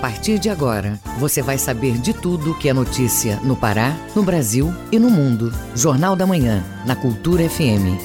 partir de agora, você vai saber de tudo que é notícia no Pará, no Brasil e no mundo. Jornal da Manhã, na Cultura FM.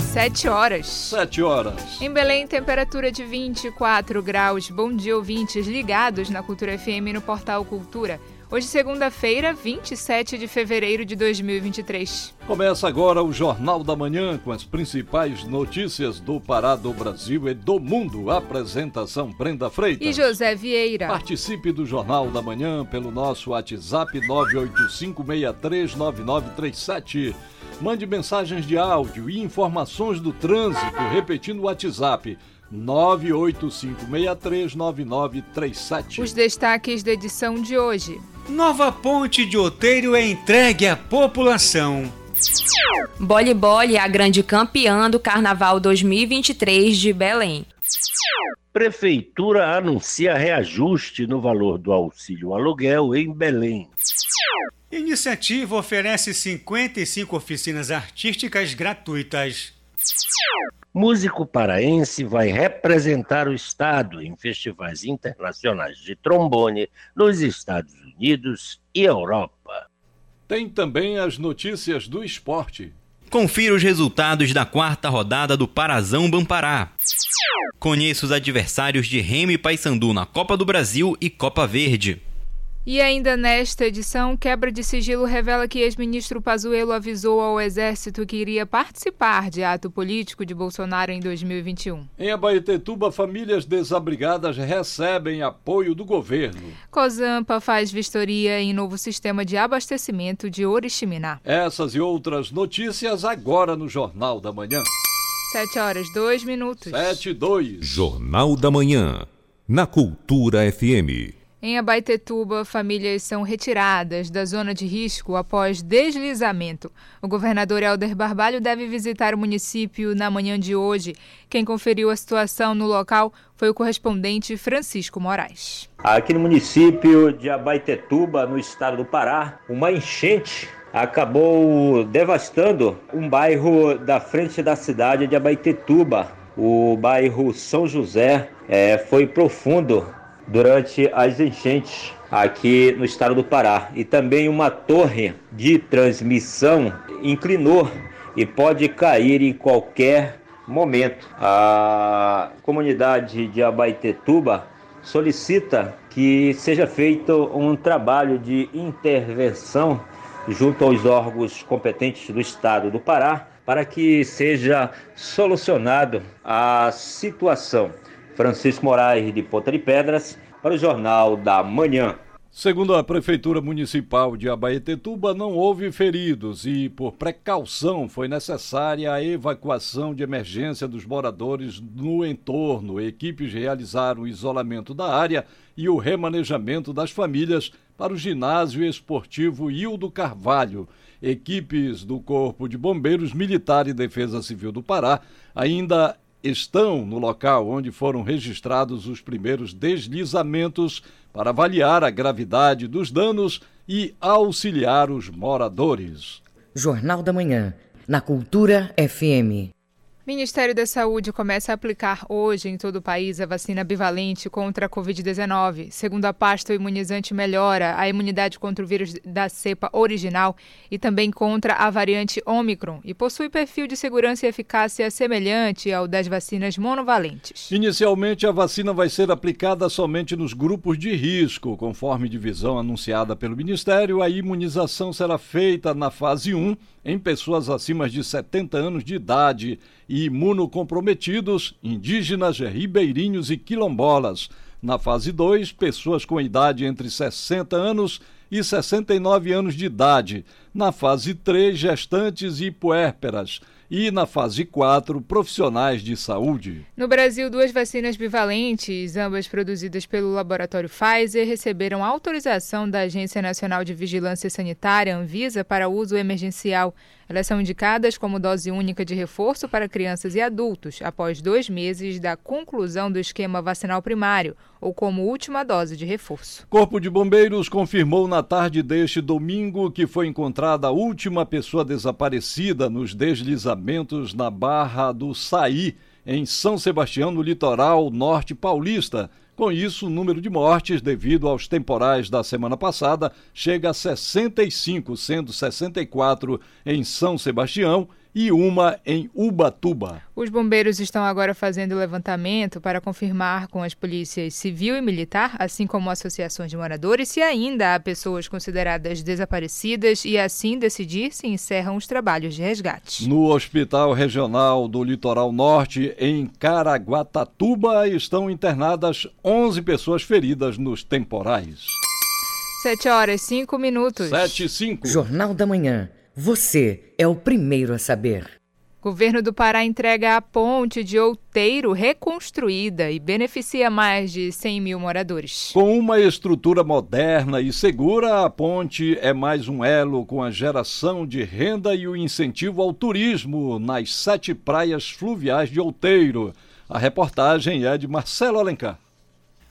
Sete horas. Sete horas. Em Belém, temperatura de 24 graus. Bom dia, ouvintes ligados na Cultura FM no Portal Cultura. Hoje, segunda-feira, 27 de fevereiro de 2023. Começa agora o Jornal da Manhã com as principais notícias do Pará, do Brasil e do mundo. Apresentação Brenda Freitas e José Vieira. Participe do Jornal da Manhã pelo nosso WhatsApp 985639937. Mande mensagens de áudio e informações do trânsito, repetindo o WhatsApp 985639937. Os destaques da edição de hoje. Nova ponte de Oteiro é entregue à população. Bole Bole é a grande campeã do Carnaval 2023 de Belém. Prefeitura anuncia reajuste no valor do auxílio aluguel em Belém. Iniciativa oferece 55 oficinas artísticas gratuitas. Músico paraense vai representar o estado em festivais internacionais de trombone nos Estados Unidos e Europa. Tem também as notícias do esporte. Confira os resultados da quarta rodada do Parazão Bampará. Conheça os adversários de Remo e Paysandu na Copa do Brasil e Copa Verde. E ainda nesta edição, quebra de sigilo revela que ex-ministro Pazuello avisou ao Exército que iria participar de ato político de Bolsonaro em 2021. Em Abaetetuba, famílias desabrigadas recebem apoio do governo. Cozampa faz vistoria em novo sistema de abastecimento de Oriximiná. Essas e outras notícias agora no Jornal da Manhã. 7 horas, 2 minutos. 7 e 2. Jornal da Manhã, na Cultura FM. Em Abaetetuba, famílias são retiradas da zona de risco após deslizamento. O governador Helder Barbalho deve visitar o município na manhã de hoje. Quem conferiu a situação no local foi o correspondente Francisco Moraes. Aqui no município de Abaetetuba, no estado do Pará, uma enchente acabou devastando um bairro da frente da cidade de Abaetetuba. O bairro São José é, foi profundo durante as enchentes aqui no estado do Pará. E também uma torre de transmissão inclinou e pode cair em qualquer momento. A comunidade de Abaetetuba solicita que seja feito um trabalho de intervenção junto aos órgãos competentes do estado do Pará para que seja solucionado a situação. Francisco Moraes de Ponta de Pedras, para o Jornal da Manhã. Segundo a Prefeitura Municipal de Abaetetuba, não houve feridos e, por precaução, foi necessária a evacuação de emergência dos moradores no entorno. Equipes realizaram o isolamento da área e o remanejamento das famílias para o ginásio esportivo Hildo Carvalho. Equipes do Corpo de Bombeiros Militar e Defesa Civil do Pará ainda estão no local onde foram registrados os primeiros deslizamentos para avaliar a gravidade dos danos e auxiliar os moradores. Jornal da Manhã, na Cultura FM. Ministério da Saúde começa a aplicar hoje em todo o país a vacina bivalente contra a Covid-19. Segundo a pasta, o imunizante melhora a imunidade contra o vírus da cepa original e também contra a variante Omicron e possui perfil de segurança e eficácia semelhante ao das vacinas monovalentes. Inicialmente, a vacina vai ser aplicada somente nos grupos de risco. Conforme divisão anunciada pelo Ministério, a imunização será feita na fase 1 em pessoas acima de 70 anos de idade e imunocomprometidos, indígenas, ribeirinhos e quilombolas. Na fase 2, pessoas com idade entre 60 anos e 69 anos de idade. Na fase 3, gestantes e puérperas e, na fase 4, profissionais de saúde. No Brasil, duas vacinas bivalentes, ambas produzidas pelo laboratório Pfizer, receberam autorização da Agência Nacional de Vigilância Sanitária, Anvisa, para uso emergencial. Elas são indicadas como dose única de reforço para crianças e adultos, após dois meses da conclusão do esquema vacinal primário, ou como última dose de reforço. Corpo de Bombeiros confirmou na tarde deste domingo que foi encontrada a última pessoa desaparecida nos deslizamentos na Barra do Saí, em São Sebastião, no litoral norte paulista. Com isso, o número de mortes devido aos temporais da semana passada chega a 65, sendo 64 em São Sebastião e uma em Ubatuba. Os bombeiros estão agora fazendo levantamento para confirmar com as polícias civil e militar, assim como associações de moradores, se ainda há pessoas consideradas desaparecidas e assim decidir se encerram os trabalhos de resgate. No Hospital Regional do Litoral Norte, em Caraguatatuba, estão internadas 11 pessoas feridas nos temporais. 7 horas 5 minutos. 7 e 5. Jornal da Manhã. Você é o primeiro a saber. Governo do Pará entrega a ponte de Outeiro reconstruída e beneficia mais de 100 mil moradores. Com uma estrutura moderna e segura, a ponte é mais um elo com a geração de renda e o incentivo ao turismo nas sete praias fluviais de Outeiro. A reportagem é de Marcelo Alencar.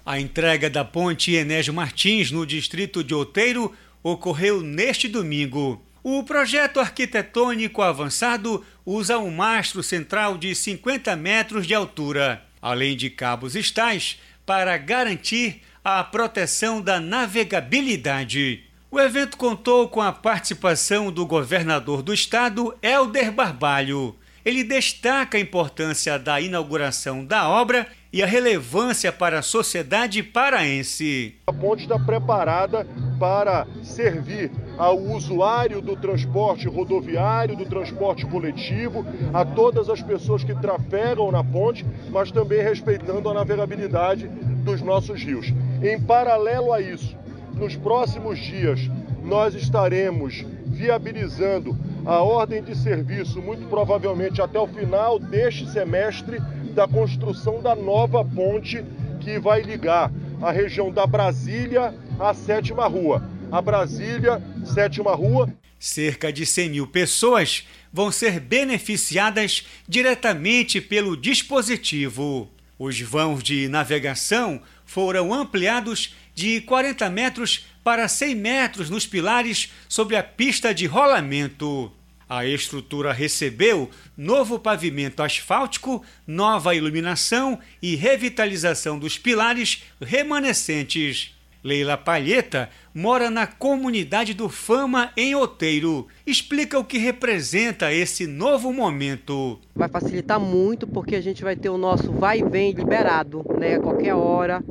A entrega da ponte Enésio Martins, no distrito de Outeiro, ocorreu neste domingo. O projeto arquitetônico avançado usa um mastro central de 50 metros de altura, além de cabos estais, para garantir a proteção da navegabilidade. O evento contou com a participação do governador do estado, Helder Barbalho. Ele destaca a importância da inauguração da obra e a relevância para a sociedade paraense. A ponte está preparada para servir ao usuário do transporte rodoviário, do transporte coletivo, a todas as pessoas que trafegam na ponte, mas também respeitando a navegabilidade dos nossos rios. Em paralelo a isso, nos próximos dias, nós estaremos viabilizando a ordem de serviço, muito provavelmente até o final deste semestre, da construção da nova ponte que vai ligar a região da Brasília à Sétima Rua. A Brasília, Sétima Rua. Cerca de 100 mil pessoas vão ser beneficiadas diretamente pelo dispositivo. Os vãos de navegação foram ampliados de 40 metros para 100 metros nos pilares sobre a pista de rolamento. A estrutura recebeu novo pavimento asfáltico, nova iluminação e revitalização dos pilares remanescentes. Leila Palheta mora na comunidade do Fama em Oteiro. Explica o que representa esse novo momento. Vai facilitar muito porque a gente vai ter o nosso vai e vem liberado, né, a qualquer hora,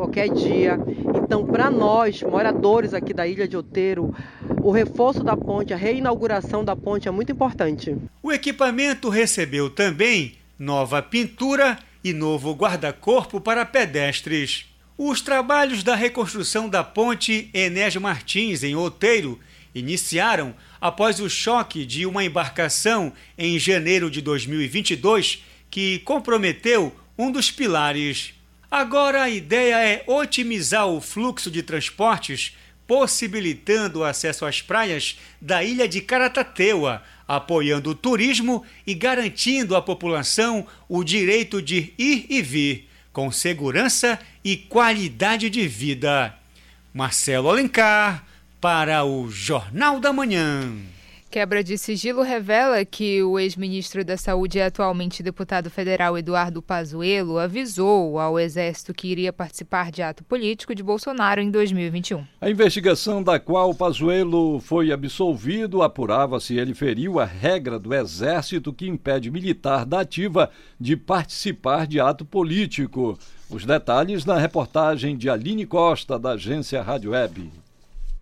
qualquer dia. Então, para nós, moradores aqui da ilha de Oteiro, o reforço da ponte, a reinauguração da ponte é muito importante. O equipamento recebeu também nova pintura e novo guarda-corpo para pedestres. Os trabalhos da reconstrução da ponte Enésio Martins, em Outeiro, iniciaram após o choque de uma embarcação em janeiro de 2022 que comprometeu um dos pilares. Agora a ideia é otimizar o fluxo de transportes, possibilitando o acesso às praias da ilha de Caratateua, apoiando o turismo e garantindo à população o direito de ir e vir com segurança e qualidade de vida. Marcelo Alencar, para o Jornal da Manhã. Quebra de sigilo revela que o ex-ministro da Saúde e atualmente deputado federal Eduardo Pazuello avisou ao Exército que iria participar de ato político de Bolsonaro em 2021. A investigação da qual Pazuello foi absolvido apurava se ele feriu a regra do Exército que impede militar da ativa de participar de ato político. Os detalhes na reportagem de Aline Costa, da agência Rádio Web.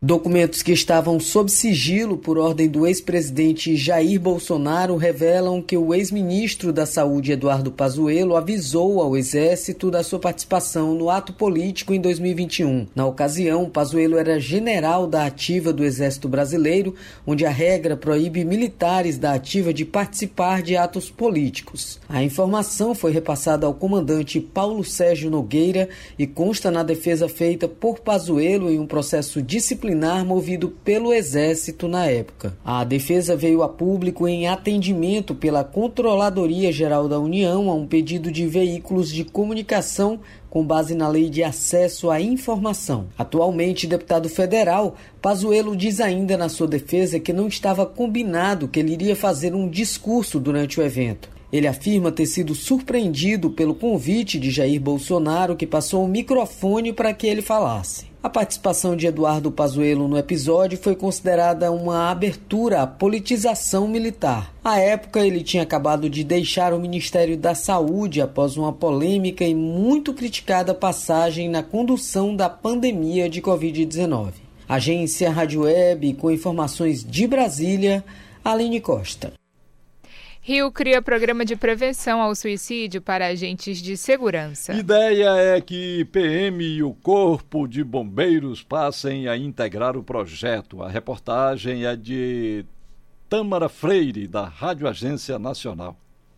Documentos que estavam sob sigilo por ordem do ex-presidente Jair Bolsonaro revelam que o ex-ministro da Saúde Eduardo Pazuello avisou ao Exército da sua participação no ato político em 2021. Na ocasião, Pazuello era general da ativa do Exército Brasileiro, onde a regra proíbe militares da ativa de participar de atos políticos. A informação foi repassada ao comandante Paulo Sérgio Nogueira e consta na defesa feita por Pazuello em um processo disciplinar disciplinar movido pelo Exército na época. A defesa veio a público em atendimento pela Controladoria Geral da União a um pedido de veículos de comunicação com base na Lei de Acesso à Informação. Atualmente deputado federal, Pazuello diz ainda na sua defesa que não estava combinado que ele iria fazer um discurso durante o evento. Ele afirma ter sido surpreendido pelo convite de Jair Bolsonaro, que passou o microfone para que ele falasse. A participação de Eduardo Pazuello no episódio foi considerada uma abertura à politização militar. À época, ele tinha acabado de deixar o Ministério da Saúde após uma polêmica e muito criticada passagem na condução da pandemia de Covid-19. Agência Rádio Web com informações de Brasília, Aline Costa. Rio cria programa de prevenção ao suicídio para agentes de segurança. Ideia é que PM e o Corpo de Bombeiros passem a integrar o projeto. A reportagem é de Tâmara Freire, da Rádio Agência Nacional.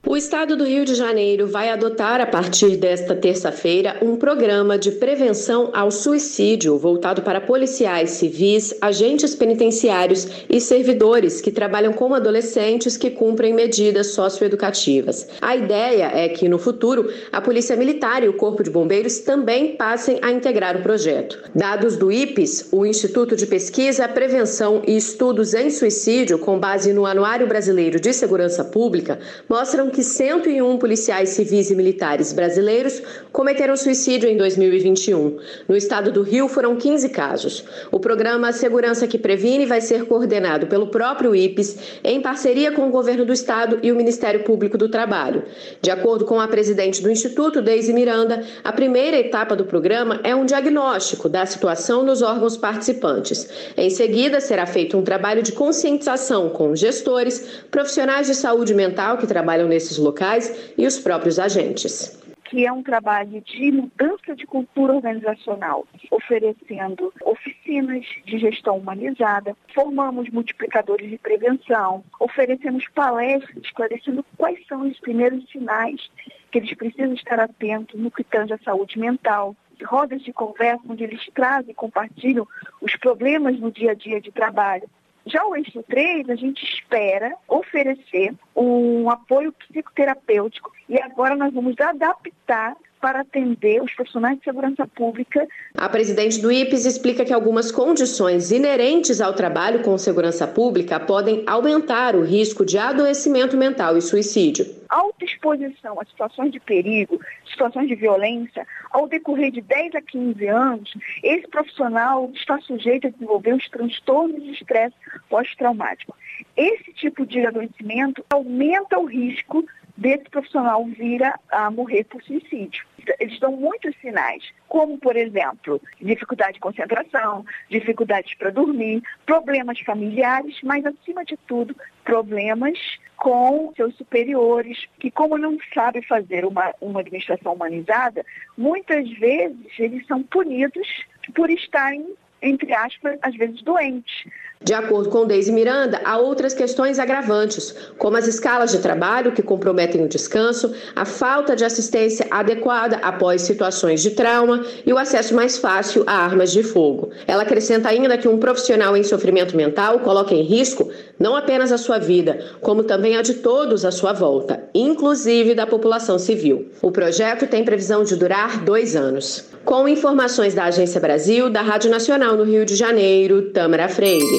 O estado do Rio de Janeiro vai adotar a partir desta terça-feira um programa de prevenção ao suicídio voltado para policiais civis, agentes penitenciários e servidores que trabalham com adolescentes que cumprem medidas socioeducativas. A ideia é que no futuro a Polícia Militar e o Corpo de Bombeiros também passem a integrar o projeto. Dados do IPES, o Instituto de Pesquisa, Prevenção e Estudos em Suicídio, com base no Anuário Brasileiro de Segurança Pública, mostram que 101 policiais civis e militares brasileiros cometeram suicídio em 2021. No estado do Rio foram 15 casos. O programa Segurança que Previne vai ser coordenado pelo próprio IPES em parceria com o governo do estado e o Ministério Público do Trabalho. De acordo com a presidente do Instituto, Deise Miranda, a primeira etapa do programa é um diagnóstico da situação nos órgãos participantes. Em seguida, será feito um trabalho de conscientização com gestores, profissionais de saúde mental que trabalham nesse nesses locais e os próprios agentes. Que é um trabalho de mudança de cultura organizacional, oferecendo oficinas de gestão humanizada, formamos multiplicadores de prevenção, oferecemos palestras esclarecendo quais são os primeiros sinais que eles precisam estar atentos no que tange a saúde mental, rodas de conversa onde eles trazem e compartilham os problemas no dia a dia de trabalho, já o eixo 3, a gente espera oferecer um apoio psicoterapêutico e agora nós vamos adaptar para atender os profissionais de segurança pública. A presidente do IPES explica que algumas condições inerentes ao trabalho com segurança pública podem aumentar o risco de adoecimento mental e suicídio. Autoexposição a situações de perigo, situações de violência, ao decorrer de 10 a 15 anos, esse profissional está sujeito a desenvolver os transtornos de estresse pós-traumático. Esse tipo de adoecimento aumenta o risco desse profissional vir a morrer por suicídio. Eles dão muitos sinais, como, por exemplo, dificuldade de concentração, dificuldades para dormir, problemas familiares, mas, acima de tudo, problemas com seus superiores, que como não sabem fazer uma, uma administração humanizada, muitas vezes eles são punidos por estarem entre aspas, às vezes doentes. De acordo com Deise Miranda, há outras questões agravantes, como as escalas de trabalho que comprometem o descanso, a falta de assistência adequada após situações de trauma e o acesso mais fácil a armas de fogo. Ela acrescenta ainda que um profissional em sofrimento mental coloca em risco não apenas a sua vida, como também a de todos à sua volta, inclusive da população civil. O projeto tem previsão de durar dois anos. Com informações da Agência Brasil, da Rádio Nacional no Rio de Janeiro, Tâmara Freire.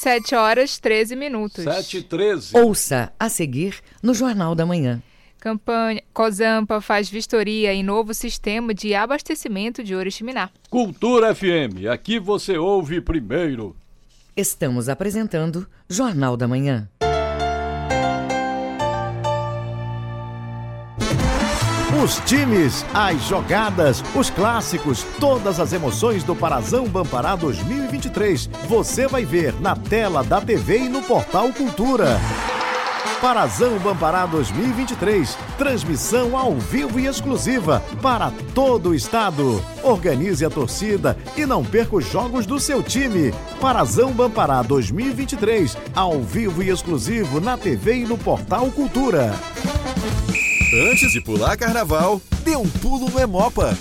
7 horas 13 minutos. 7 e 13. Ouça a seguir no Jornal da Manhã. Campanha Cozampa faz vistoria em novo sistema de abastecimento de Oriximiná. Cultura FM, aqui você ouve primeiro. Estamos apresentando Jornal da Manhã. Os times, as jogadas, os clássicos, todas as emoções do Parazão Bampará 2023. Você vai ver na tela da TV e no portal Cultura. Parazão Bampará 2023. Transmissão ao vivo e exclusiva para todo o estado. Organize a torcida e não perca os jogos do seu time. Parazão Bampará 2023. Ao vivo e exclusivo na TV e no portal Cultura. Antes de pular carnaval, dê um pulo no Emopa.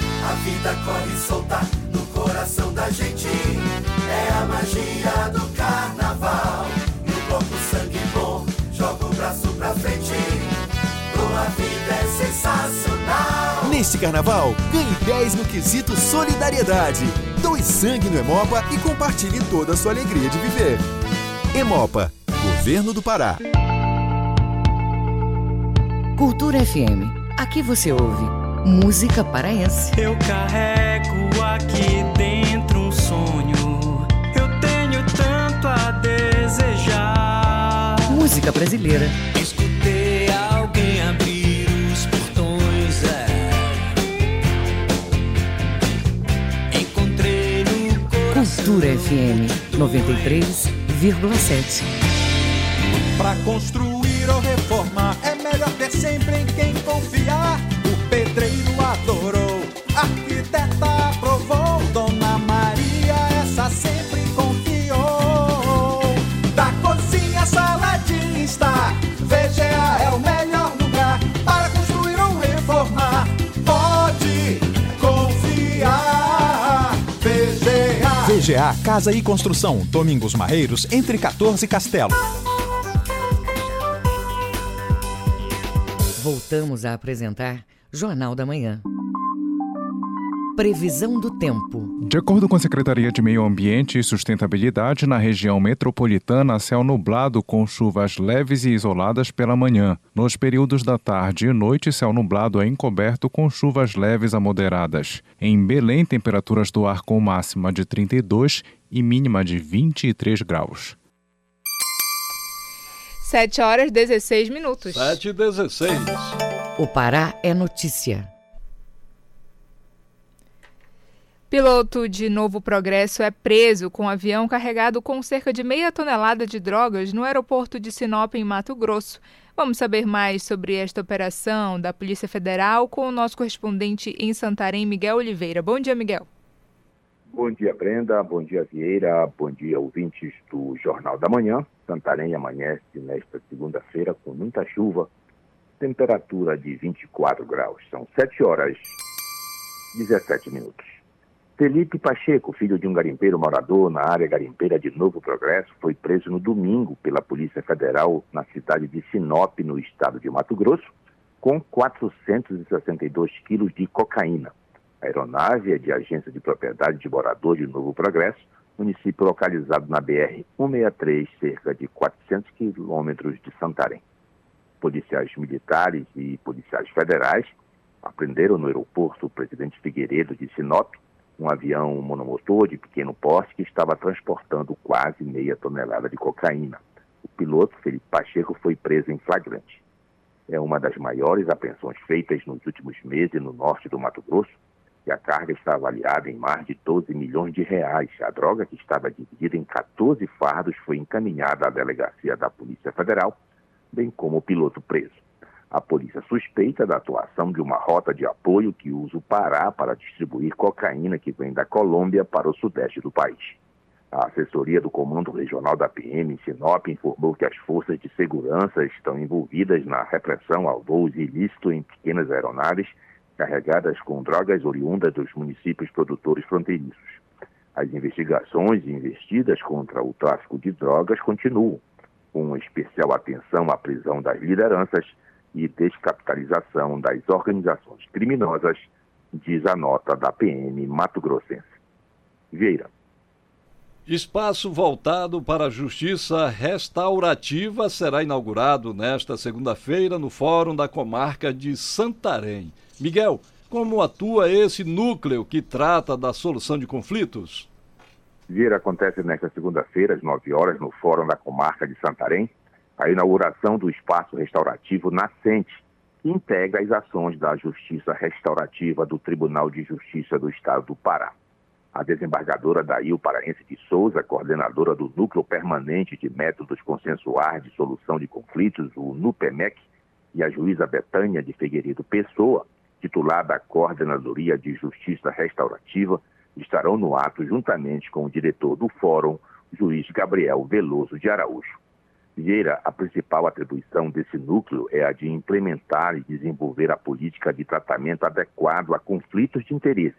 A vida corre solta no coração da gente. É a magia do carnaval. E o corpo sangue bom, joga o braço pra frente. Tua vida é sensacional. Neste carnaval, ganhe 10 no quesito solidariedade. Doe sangue no Emopa e compartilhe toda a sua alegria de viver. Emopa, Governo do Pará. Cultura FM. Aqui você ouve música paraense. Eu carrego aqui dentro um sonho. Eu tenho tanto a desejar. Música brasileira. Escutei alguém abrir os portões. É. Encontrei no coração. Cultura FM 93,7. Pra construir VGA Casa e Construção, Domingos Marreiros, entre 14 e Castelo. Voltamos a apresentar Jornal da Manhã. Previsão do tempo. De acordo com a Secretaria de Meio Ambiente e Sustentabilidade, na região metropolitana, céu nublado com chuvas leves e isoladas pela manhã. Nos períodos da tarde e noite, céu nublado é encoberto com chuvas leves a moderadas. Em Belém, temperaturas do ar com máxima de 32 e mínima de 23 graus. 7 horas 16 minutos. 7 e 16. O Pará é notícia. Piloto de Novo Progresso é preso com um avião carregado com cerca de meia tonelada de drogas no aeroporto de Sinop, em Mato Grosso. Vamos saber mais sobre esta operação da Polícia Federal com o nosso correspondente em Santarém, Miguel Oliveira. Bom dia, Miguel. Bom dia, Brenda. Bom dia, Vieira. Bom dia, ouvintes do Jornal da Manhã. Santarém amanhece nesta segunda-feira com muita chuva, temperatura de 24 graus. São 7 horas 17 minutos. Felipe Pacheco, filho de um garimpeiro morador na área garimpeira de Novo Progresso, foi preso no domingo pela Polícia Federal na cidade de Sinop, no estado de Mato Grosso, com 462 quilos de cocaína. A aeronave é de agência de propriedade de morador de Novo Progresso, município localizado na BR-163, cerca de 400 quilômetros de Santarém. Policiais militares e policiais federais apreenderam no aeroporto Presidente Figueiredo de Sinop um avião monomotor de pequeno porte que estava transportando quase meia tonelada de cocaína. O piloto, Felipe Pacheco, foi preso em flagrante. É uma das maiores apreensões feitas nos últimos meses no norte do Mato Grosso, e a carga está avaliada em mais de 12 milhões de reais. A droga, que estava dividida em 14 fardos, foi encaminhada à delegacia da Polícia Federal, bem como o piloto preso. A polícia suspeita da atuação de uma rota de apoio que usa o Pará para distribuir cocaína que vem da Colômbia para o sudeste do país. A assessoria do Comando Regional da PM em Sinop informou que as forças de segurança estão envolvidas na repressão ao voo ilícito em pequenas aeronaves carregadas com drogas oriundas dos municípios produtores fronteiriços. As investigações investidas contra o tráfico de drogas continuam, com especial atenção à prisão das lideranças e descapitalização das organizações criminosas, diz a nota da PM Mato Grossense. Vieira. Espaço voltado para a justiça restaurativa será inaugurado nesta segunda-feira no Fórum da Comarca de Santarém. Miguel, como atua esse núcleo que trata da solução de conflitos? Vieira acontece nesta segunda-feira, às 9 horas, no Fórum da Comarca de Santarém, a inauguração do espaço restaurativo Nascente, que integra as ações da Justiça Restaurativa do Tribunal de Justiça do Estado do Pará. A desembargadora Dail Paraense de Souza, coordenadora do Núcleo Permanente de Métodos Consensuais de Solução de Conflitos, o NUPEMEC, e a juíza Betânia de Figueiredo Pessoa, titular da Coordenadoria de Justiça Restaurativa, estarão no ato juntamente com o diretor do Fórum, juiz Gabriel Veloso de Araújo. Vieira, a principal atribuição desse núcleo é a de implementar e desenvolver a política de tratamento adequado a conflitos de interesse,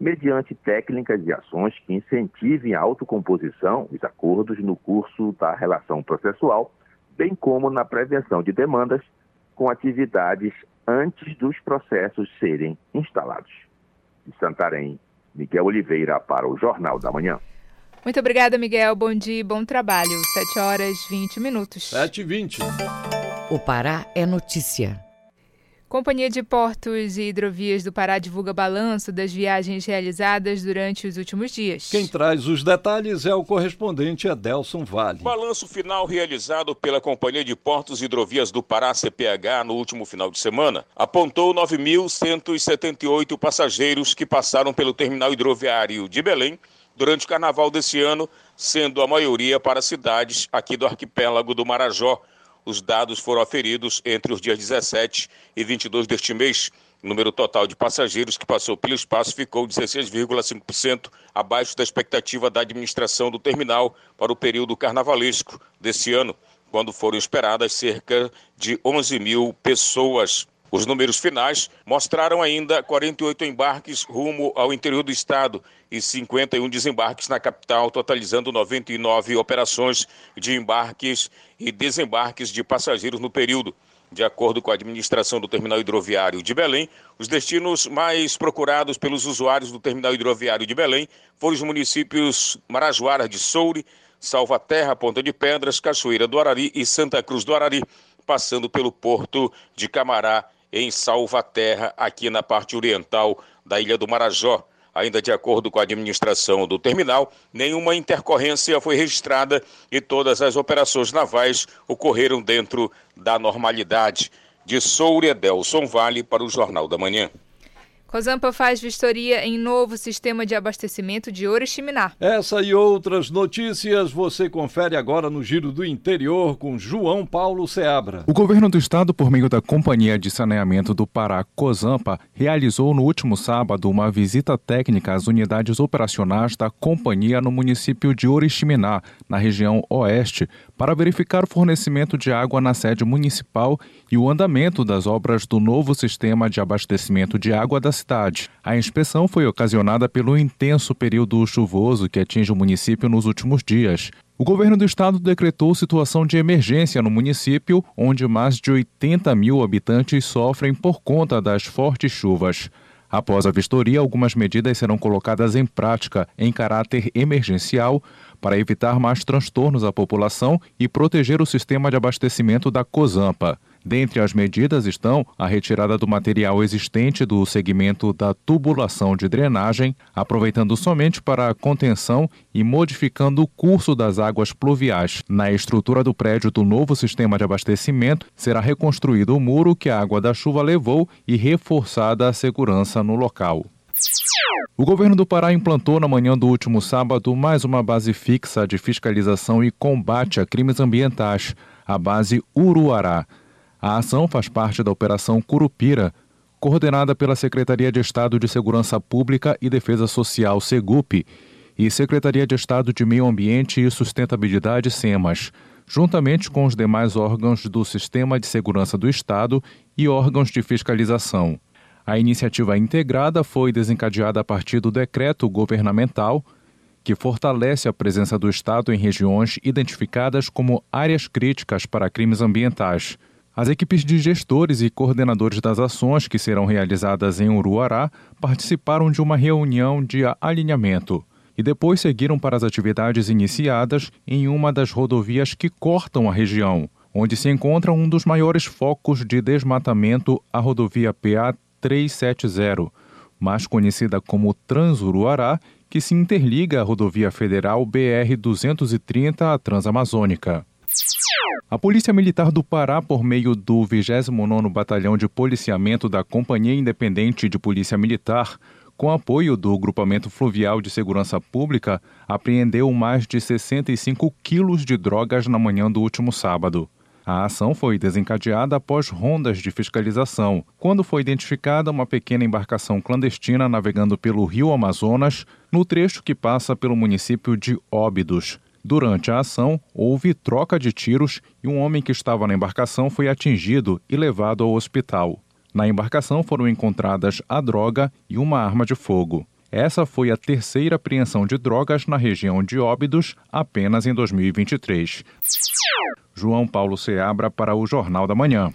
mediante técnicas e ações que incentivem a autocomposição, os acordos no curso da relação processual, bem como na prevenção de demandas, com atividades antes dos processos serem instalados. De Santarém, Miguel Oliveira para o Jornal da Manhã. Muito obrigada, Miguel. Bom dia e bom trabalho. 7 horas 20 minutos. 7 e 20. O Pará é notícia. Companhia de Portos e Hidrovias do Pará divulga balanço das viagens realizadas durante os últimos dias. Quem traz os detalhes é o correspondente Adelson Vale. Balanço final realizado pela Companhia de Portos e Hidrovias do Pará, CPH, no último final de semana, apontou 9.178 passageiros que passaram pelo terminal hidroviário de Belém durante o carnaval desse ano, sendo a maioria para cidades aqui do arquipélago do Marajó os dados foram aferidos entre os dias 17 e 22 deste mês. O número total de passageiros que passou pelo espaço ficou 16,5% abaixo da expectativa da administração do terminal para o período carnavalesco desse ano, quando foram esperadas cerca de 11 mil pessoas. Os números finais mostraram ainda 48 embarques rumo ao interior do estado e 51 desembarques na capital, totalizando 99 operações de embarques e desembarques de passageiros no período. De acordo com a administração do terminal hidroviário de Belém, os destinos mais procurados pelos usuários do terminal hidroviário de Belém foram os municípios Marajoara de Soure, Salvaterra, Ponta de Pedras, Cachoeira do Arari e Santa Cruz do Arari, passando pelo porto de Camará em Salvaterra, aqui na parte oriental da ilha do Marajó. Ainda de acordo com a administração do terminal, nenhuma intercorrência foi registrada e todas as operações navais ocorreram dentro da normalidade. De Soura Delson Vale para o Jornal da Manhã. Cozampa faz vistoria em novo sistema de abastecimento de Oriximiná. Essa e outras notícias você confere agora no Giro do Interior com João Paulo Seabra. O governo do estado, por meio da Companhia de Saneamento do Pará, Cozampa, realizou no último sábado uma visita técnica às unidades operacionais da companhia no município de Oriximiná, na região oeste, para verificar o fornecimento de água na sede municipal e o andamento das obras do novo sistema de abastecimento de água da cidade. A inspeção foi ocasionada pelo intenso período chuvoso que atinge o município nos últimos dias. O governo do estado decretou situação de emergência no município, onde mais de 80 mil habitantes sofrem por conta das fortes chuvas. Após a vistoria, algumas medidas serão colocadas em prática em caráter emergencial para evitar mais transtornos à população e proteger o sistema de abastecimento da COSAMPA. Dentre as medidas estão a retirada do material existente do segmento da tubulação de drenagem, aproveitando somente para a contenção e modificando o curso das águas pluviais. Na estrutura do prédio do novo sistema de abastecimento, será reconstruído o muro que a água da chuva levou e reforçada a segurança no local. O governo do Pará implantou na manhã do último sábado mais uma base fixa de fiscalização e combate a crimes ambientais, a base Uruará. A ação faz parte da Operação Curupira, coordenada pela Secretaria de Estado de Segurança Pública e Defesa Social, SEGUP, e Secretaria de Estado de Meio Ambiente e Sustentabilidade, SEMAS, juntamente com os demais órgãos do Sistema de Segurança do Estado e órgãos de fiscalização. A iniciativa integrada foi desencadeada a partir do decreto governamental que fortalece a presença do Estado em regiões identificadas como áreas críticas para crimes ambientais as equipes de gestores e coordenadores das ações que serão realizadas em Uruará participaram de uma reunião de alinhamento e depois seguiram para as atividades iniciadas em uma das rodovias que cortam a região, onde se encontra um dos maiores focos de desmatamento, a rodovia PA 370, mais conhecida como Transuruará, que se interliga à rodovia federal BR 230 à Transamazônica. A Polícia Militar do Pará, por meio do 29º Batalhão de Policiamento da Companhia Independente de Polícia Militar, com apoio do Grupamento Fluvial de Segurança Pública, apreendeu mais de 65 quilos de drogas na manhã do último sábado. A ação foi desencadeada após rondas de fiscalização, quando foi identificada uma pequena embarcação clandestina navegando pelo rio Amazonas, no trecho que passa pelo município de Óbidos. Durante a ação, houve troca de tiros e um homem que estava na embarcação foi atingido e levado ao hospital. Na embarcação foram encontradas a droga e uma arma de fogo. Essa foi a terceira apreensão de drogas na região de Óbidos apenas em 2023. João Paulo Seabra para o Jornal da Manhã.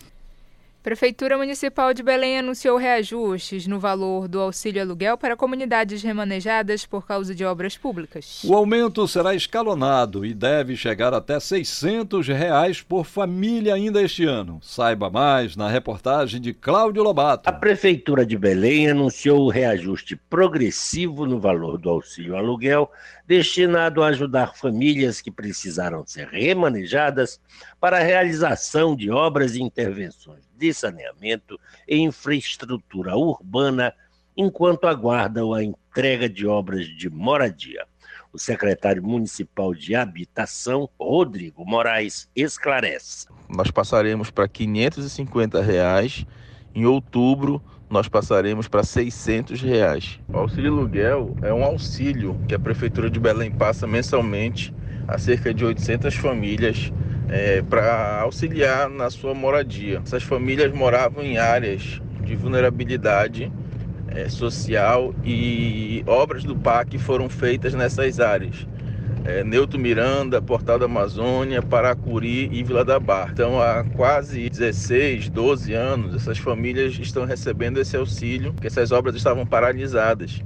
Prefeitura Municipal de Belém anunciou reajustes no valor do auxílio aluguel para comunidades remanejadas por causa de obras públicas. O aumento será escalonado e deve chegar até 600 reais por família ainda este ano. Saiba mais na reportagem de Cláudio Lobato. A Prefeitura de Belém anunciou o reajuste progressivo no valor do auxílio aluguel destinado a ajudar famílias que precisaram ser remanejadas para a realização de obras e intervenções de saneamento e infraestrutura urbana enquanto aguardam a entrega de obras de moradia. O secretário municipal de Habitação, Rodrigo Moraes, esclarece. Nós passaremos para 550 reais em outubro nós passaremos para 600 reais. O auxílio aluguel é um auxílio que a Prefeitura de Belém passa mensalmente a cerca de 800 famílias é, para auxiliar na sua moradia. Essas famílias moravam em áreas de vulnerabilidade é, social e obras do PAC foram feitas nessas áreas é, Neuto Miranda, Portal da Amazônia, Paracuri e Vila da Barra. Então, há quase 16, 12 anos, essas famílias estão recebendo esse auxílio, porque essas obras estavam paralisadas.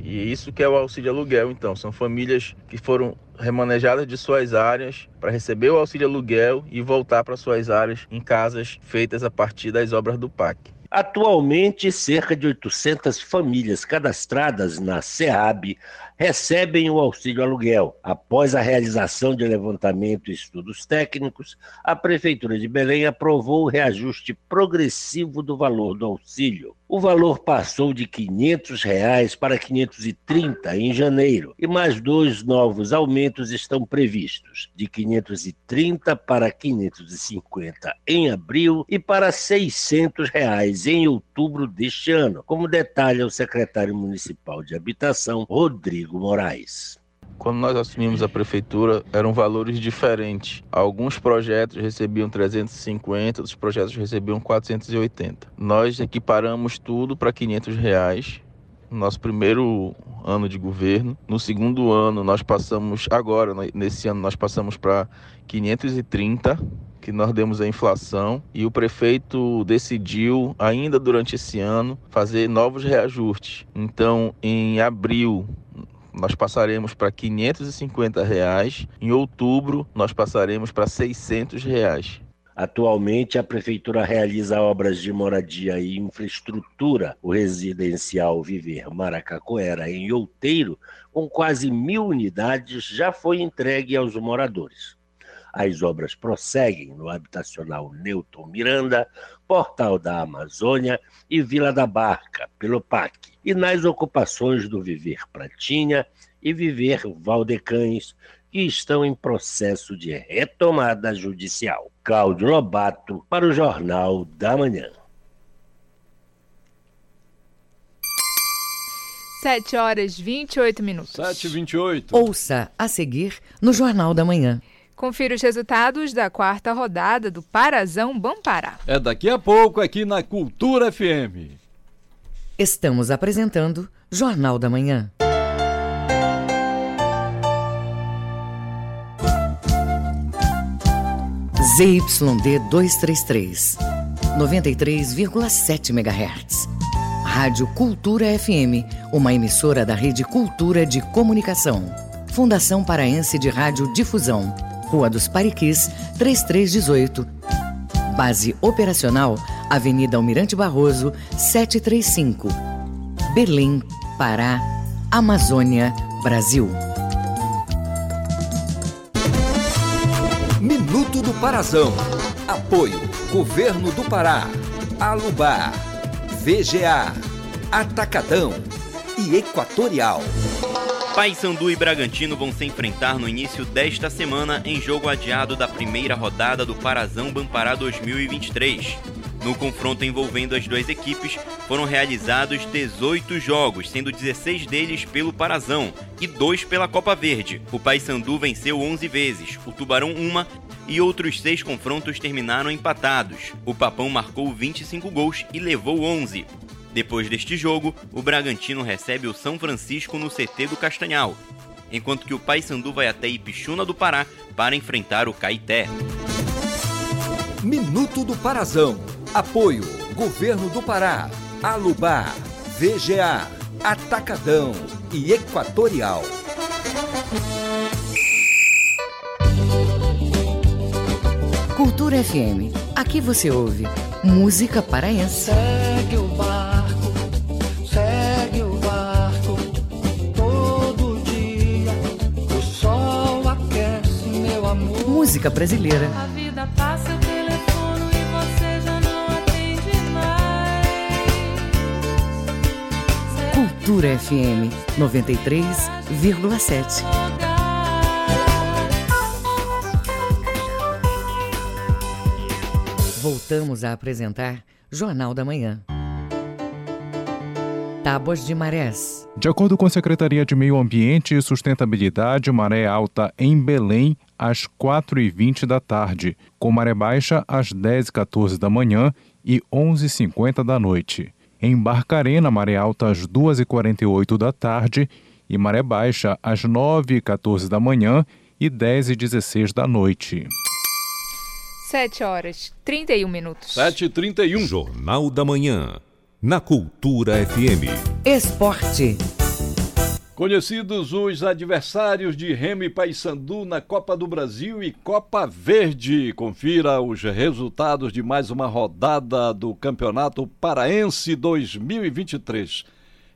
E isso que é o auxílio aluguel, então. São famílias que foram remanejadas de suas áreas para receber o auxílio aluguel e voltar para suas áreas em casas feitas a partir das obras do PAC. Atualmente, cerca de 800 famílias cadastradas na SEAB recebem o auxílio aluguel. Após a realização de levantamento e estudos técnicos, a Prefeitura de Belém aprovou o reajuste progressivo do valor do auxílio. O valor passou de 500 reais para R$ 530 em janeiro e mais dois novos aumentos estão previstos, de R$ 530 para R$ 550 em abril e para 600 reais em outubro deste ano, como detalha o secretário municipal de Habitação, Rodrigo Moraes. Quando nós assumimos a prefeitura, eram valores diferentes. Alguns projetos recebiam 350, outros projetos recebiam 480. Nós equiparamos tudo para 500 reais. No nosso primeiro ano de governo. No segundo ano, nós passamos, agora, nesse ano, nós passamos para 530 que nós demos a inflação e o prefeito decidiu, ainda durante esse ano, fazer novos reajustes. Então, em abril, nós passaremos para 550 reais. Em outubro, nós passaremos para 600 reais. Atualmente, a Prefeitura realiza obras de moradia e infraestrutura. O residencial Viver Maracacoera, em Outeiro, com quase mil unidades, já foi entregue aos moradores. As obras prosseguem no habitacional Newton Miranda, Portal da Amazônia e Vila da Barca, pelo PAC, e nas ocupações do Viver Pratinha e Viver Valdecães, que estão em processo de retomada judicial. Cláudio Lobato, para o Jornal da Manhã. 7 horas 28 minutos. 7 e 28. Ouça a seguir no Jornal da Manhã. Confira os resultados da quarta rodada do Parazão Bampará. É daqui a pouco aqui na Cultura FM. Estamos apresentando Jornal da Manhã. ZYD 233, 93,7 MHz. Rádio Cultura FM, uma emissora da Rede Cultura de Comunicação. Fundação Paraense de Rádio Difusão Rua dos Pariquis, 3318. Base operacional, Avenida Almirante Barroso, 735. Berlim, Pará, Amazônia, Brasil. Minuto do Parazão. Apoio: Governo do Pará, Alubar, VGA, Atacadão e Equatorial. Paysandu e Bragantino vão se enfrentar no início desta semana em jogo adiado da primeira rodada do Parazão Bampará 2023. No confronto envolvendo as duas equipes, foram realizados 18 jogos, sendo 16 deles pelo Parazão e 2 pela Copa Verde. O Paysandu venceu 11 vezes, o Tubarão uma e outros seis confrontos terminaram empatados. O Papão marcou 25 gols e levou 11. Depois deste jogo, o Bragantino recebe o São Francisco no CT do Castanhal, enquanto que o Paysandu vai até Ipixuna do Pará para enfrentar o Caeté. Minuto do Parazão. Apoio Governo do Pará, Alubar, VGA, Atacadão e Equatorial. Cultura FM. Aqui você ouve música paraense. Segue o Música brasileira. A vida passa, eu telefono e você já não atende mais. Cultura FM 93,7. Voltamos a apresentar Jornal da Manhã. Tábuas de marés. De acordo com a Secretaria de Meio Ambiente e Sustentabilidade, maré alta em Belém às 4h20 da tarde, com maré baixa às 10h14 da manhã e 11h50 da noite. Em Barcarena, maré alta às 2h48 da tarde e maré baixa às 9h14 da manhã e 10h16 da noite. 7 horas 31 minutos. 7h31. Jornal da Manhã. Na Cultura FM. Esporte. Conhecidos os adversários de Remo e Paysandu na Copa do Brasil e Copa Verde. Confira os resultados de mais uma rodada do Campeonato Paraense 2023.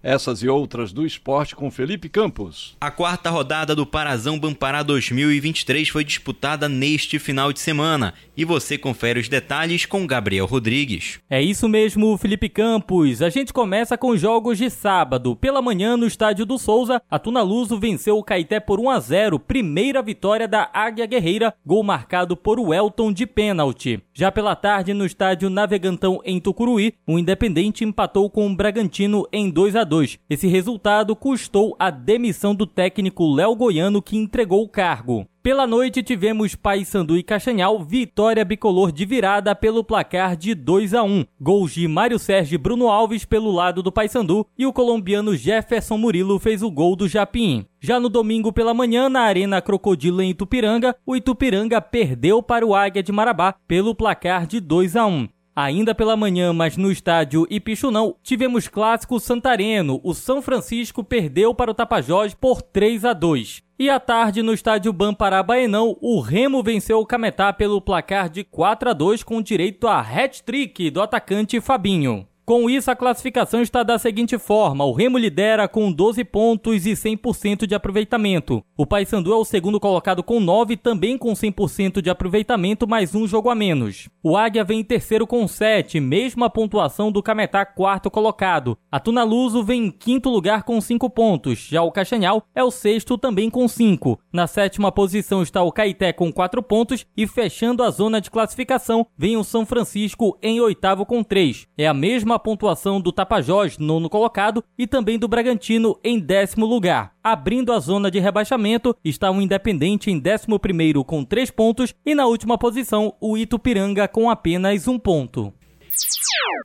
Essas e outras do esporte com Felipe Campos. A quarta rodada do Parazão Bampará 2023 foi disputada neste final de semana e você confere os detalhes com Gabriel Rodrigues. É isso mesmo, Felipe Campos. A gente começa com jogos de sábado. Pela manhã, no estádio do Souza, a Tuna Luso venceu o Caeté por 1 a 0, primeira vitória da Águia Guerreira, gol marcado por Welton de pênalti. Já pela tarde, no estádio Navegantão em Tucuruí, o Independente empatou com o Bragantino em 2 a 2. Esse resultado custou a demissão do técnico Léo Goiano, que entregou o cargo. Pela noite tivemos Paysandu e Castanhal, vitória bicolor de virada pelo placar de 2 a 1. Gols de Mário Sérgio e Bruno Alves pelo lado do Paysandu e o colombiano Jefferson Murilo fez o gol do Japim. Já no domingo pela manhã, na Arena Crocodilo em Itupiranga, o Itupiranga perdeu para o Águia de Marabá pelo placar de 2 a 1. Ainda pela manhã, mas no estádio Ipixunão, tivemos clássico santareno. O São Francisco perdeu para o Tapajós por 3 a 2. E à tarde, no estádio Bampará Baenão, o Remo venceu o Cametá pelo placar de 4 a 2 com direito a hat-trick do atacante Fabinho. Com isso, a classificação está da seguinte forma: o Remo lidera com 12 pontos e 100% de aproveitamento. O Paysandu é o segundo colocado com 9, também com 100% de aproveitamento, mais um jogo a menos. O Águia vem em terceiro com 7, mesma pontuação do Cametá, quarto colocado. A Tunaluso vem em quinto lugar com 5 pontos. Já o Castanhal é o sexto, também com 5. Na sétima posição está o Caeté com 4 pontos e fechando a zona de classificação vem o São Francisco em oitavo com 3. É a mesma pontuação do Tapajós, nono colocado, e também do Bragantino em décimo lugar. Abrindo a zona de rebaixamento está o Independente em décimo primeiro com três pontos e na última posição o Itupiranga com apenas um ponto.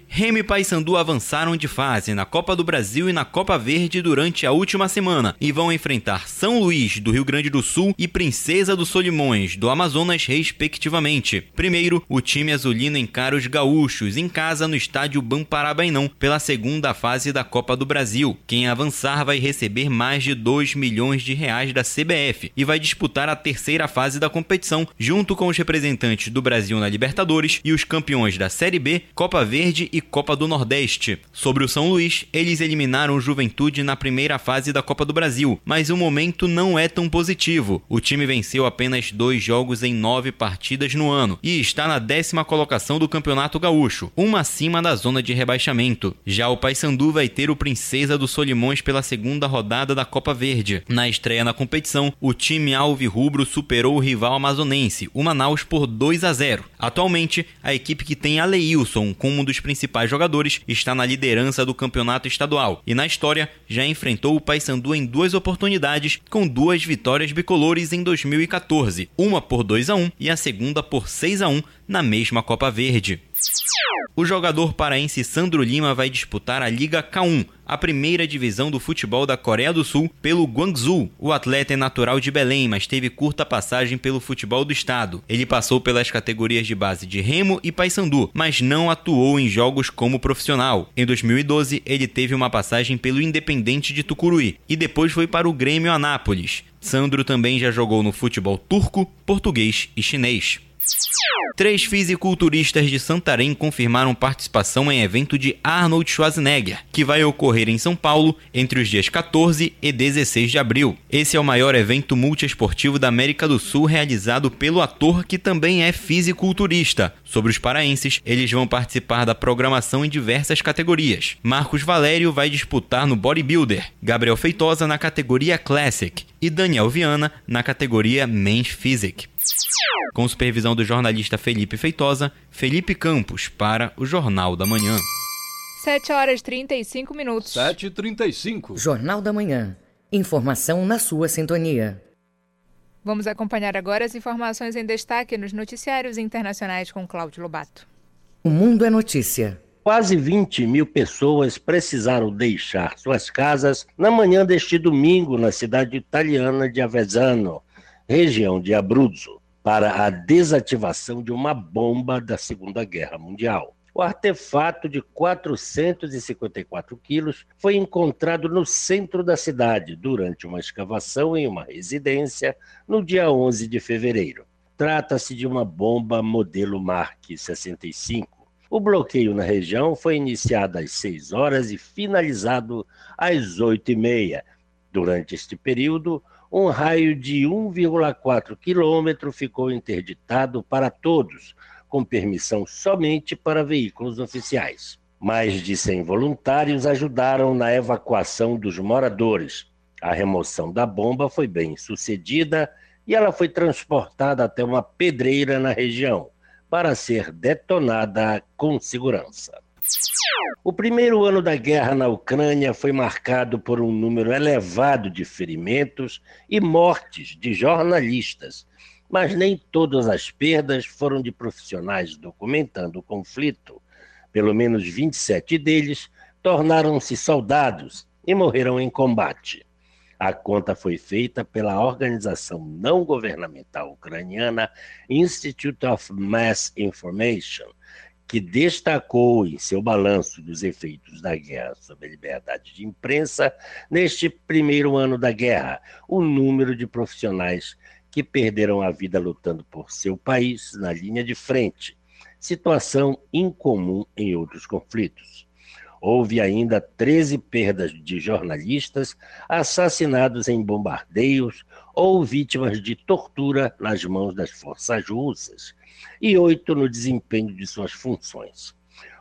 Remy e Paysandu avançaram de fase na Copa do Brasil e na Copa Verde durante a última semana e vão enfrentar São Luís, do Rio Grande do Sul, e Princesa dos Solimões, do Amazonas, respectivamente. Primeiro, o time azulino encara os gaúchos em casa no estádio Bamparabainão pela segunda fase da Copa do Brasil. Quem avançar vai receber mais de 2 milhões de reais da CBF e vai disputar a terceira fase da competição junto com os representantes do Brasil na Libertadores e os campeões da Série B, Copa Verde e Copa do Nordeste. Sobre o São Luís, eles eliminaram o Juventude na primeira fase da Copa do Brasil, mas o momento não é tão positivo. O time venceu apenas dois jogos em nove partidas no ano e está na décima colocação do Campeonato Gaúcho, uma acima da zona de rebaixamento. Já o Paysandu vai ter o Princesa dos Solimões pela segunda rodada da Copa Verde. Na estreia na competição, o time alvirrubro superou o rival amazonense, o Manaus, por 2 a 0. Atualmente, a equipe que tem Aleilson como um dos principais jogadores está na liderança do campeonato estadual e na história já enfrentou o Paysandu em duas oportunidades com duas vitórias bicolores em 2014, uma por 2 a 1 e a segunda por 6 a 1 na mesma Copa Verde. O jogador paraense Sandro Lima vai disputar a Liga K1, a primeira divisão do futebol da Coreia do Sul, pelo Guangzhou. O atleta é natural de Belém, mas teve curta passagem pelo futebol do estado. Ele passou pelas categorias de base de Remo e Paysandu, mas não atuou em jogos como profissional. Em 2012, ele teve uma passagem pelo Independente de Tucuruí e depois foi para o Grêmio Anápolis. Sandro também já jogou no futebol turco, português e chinês. Três fisiculturistas de Santarém confirmaram participação em evento de Arnold Schwarzenegger, que vai ocorrer em São Paulo entre os dias 14 e 16 de abril. Esse é o maior evento multiesportivo da América do Sul realizado pelo ator que também é fisiculturista. Sobre os paraenses, eles vão participar da programação em diversas categorias. Marcos Valério vai disputar no bodybuilder, Gabriel Feitosa na categoria Classic e Daniel Viana na categoria Men's Physique. Com supervisão do jornalista Felipe Feitosa, Felipe Campos para o Jornal da Manhã. 7 horas e 35 minutos. 7 e 35 Jornal da Manhã. Informação na sua sintonia. Vamos acompanhar agora as informações em destaque nos noticiários internacionais com Cláudio Lobato. O Mundo é Notícia. Quase 20 mil pessoas precisaram deixar suas casas na manhã deste domingo na cidade italiana de Avezzano, região de Abruzzo, para a desativação de uma bomba da Segunda Guerra Mundial. O artefato de 454 quilos foi encontrado no centro da cidade durante uma escavação em uma residência no dia 11 de fevereiro. Trata-se de uma bomba modelo Mark 65. O bloqueio na região foi iniciado às 6 horas e finalizado às 8 e meia. Durante este período, um raio de 1,4 quilômetro ficou interditado para todos, com permissão somente para veículos oficiais. Mais de 100 voluntários ajudaram na evacuação dos moradores. A remoção da bomba foi bem sucedida e ela foi transportada até uma pedreira na região para ser detonada com segurança. O primeiro ano da guerra na Ucrânia foi marcado por um número elevado de ferimentos e mortes de jornalistas, mas nem todas as perdas foram de profissionais documentando o conflito. Pelo menos 27 deles tornaram-se soldados e morreram em combate. A conta foi feita pela organização não governamental ucraniana Institute of Mass Information, que destacou em seu balanço dos efeitos da guerra sobre a liberdade de imprensa neste primeiro ano da guerra, o número de profissionais que perderam a vida lutando por seu país na linha de frente, situação incomum em outros conflitos. Houve ainda 13 perdas de jornalistas assassinados em bombardeios ou vítimas de tortura nas mãos das forças russas, e oito no desempenho de suas funções.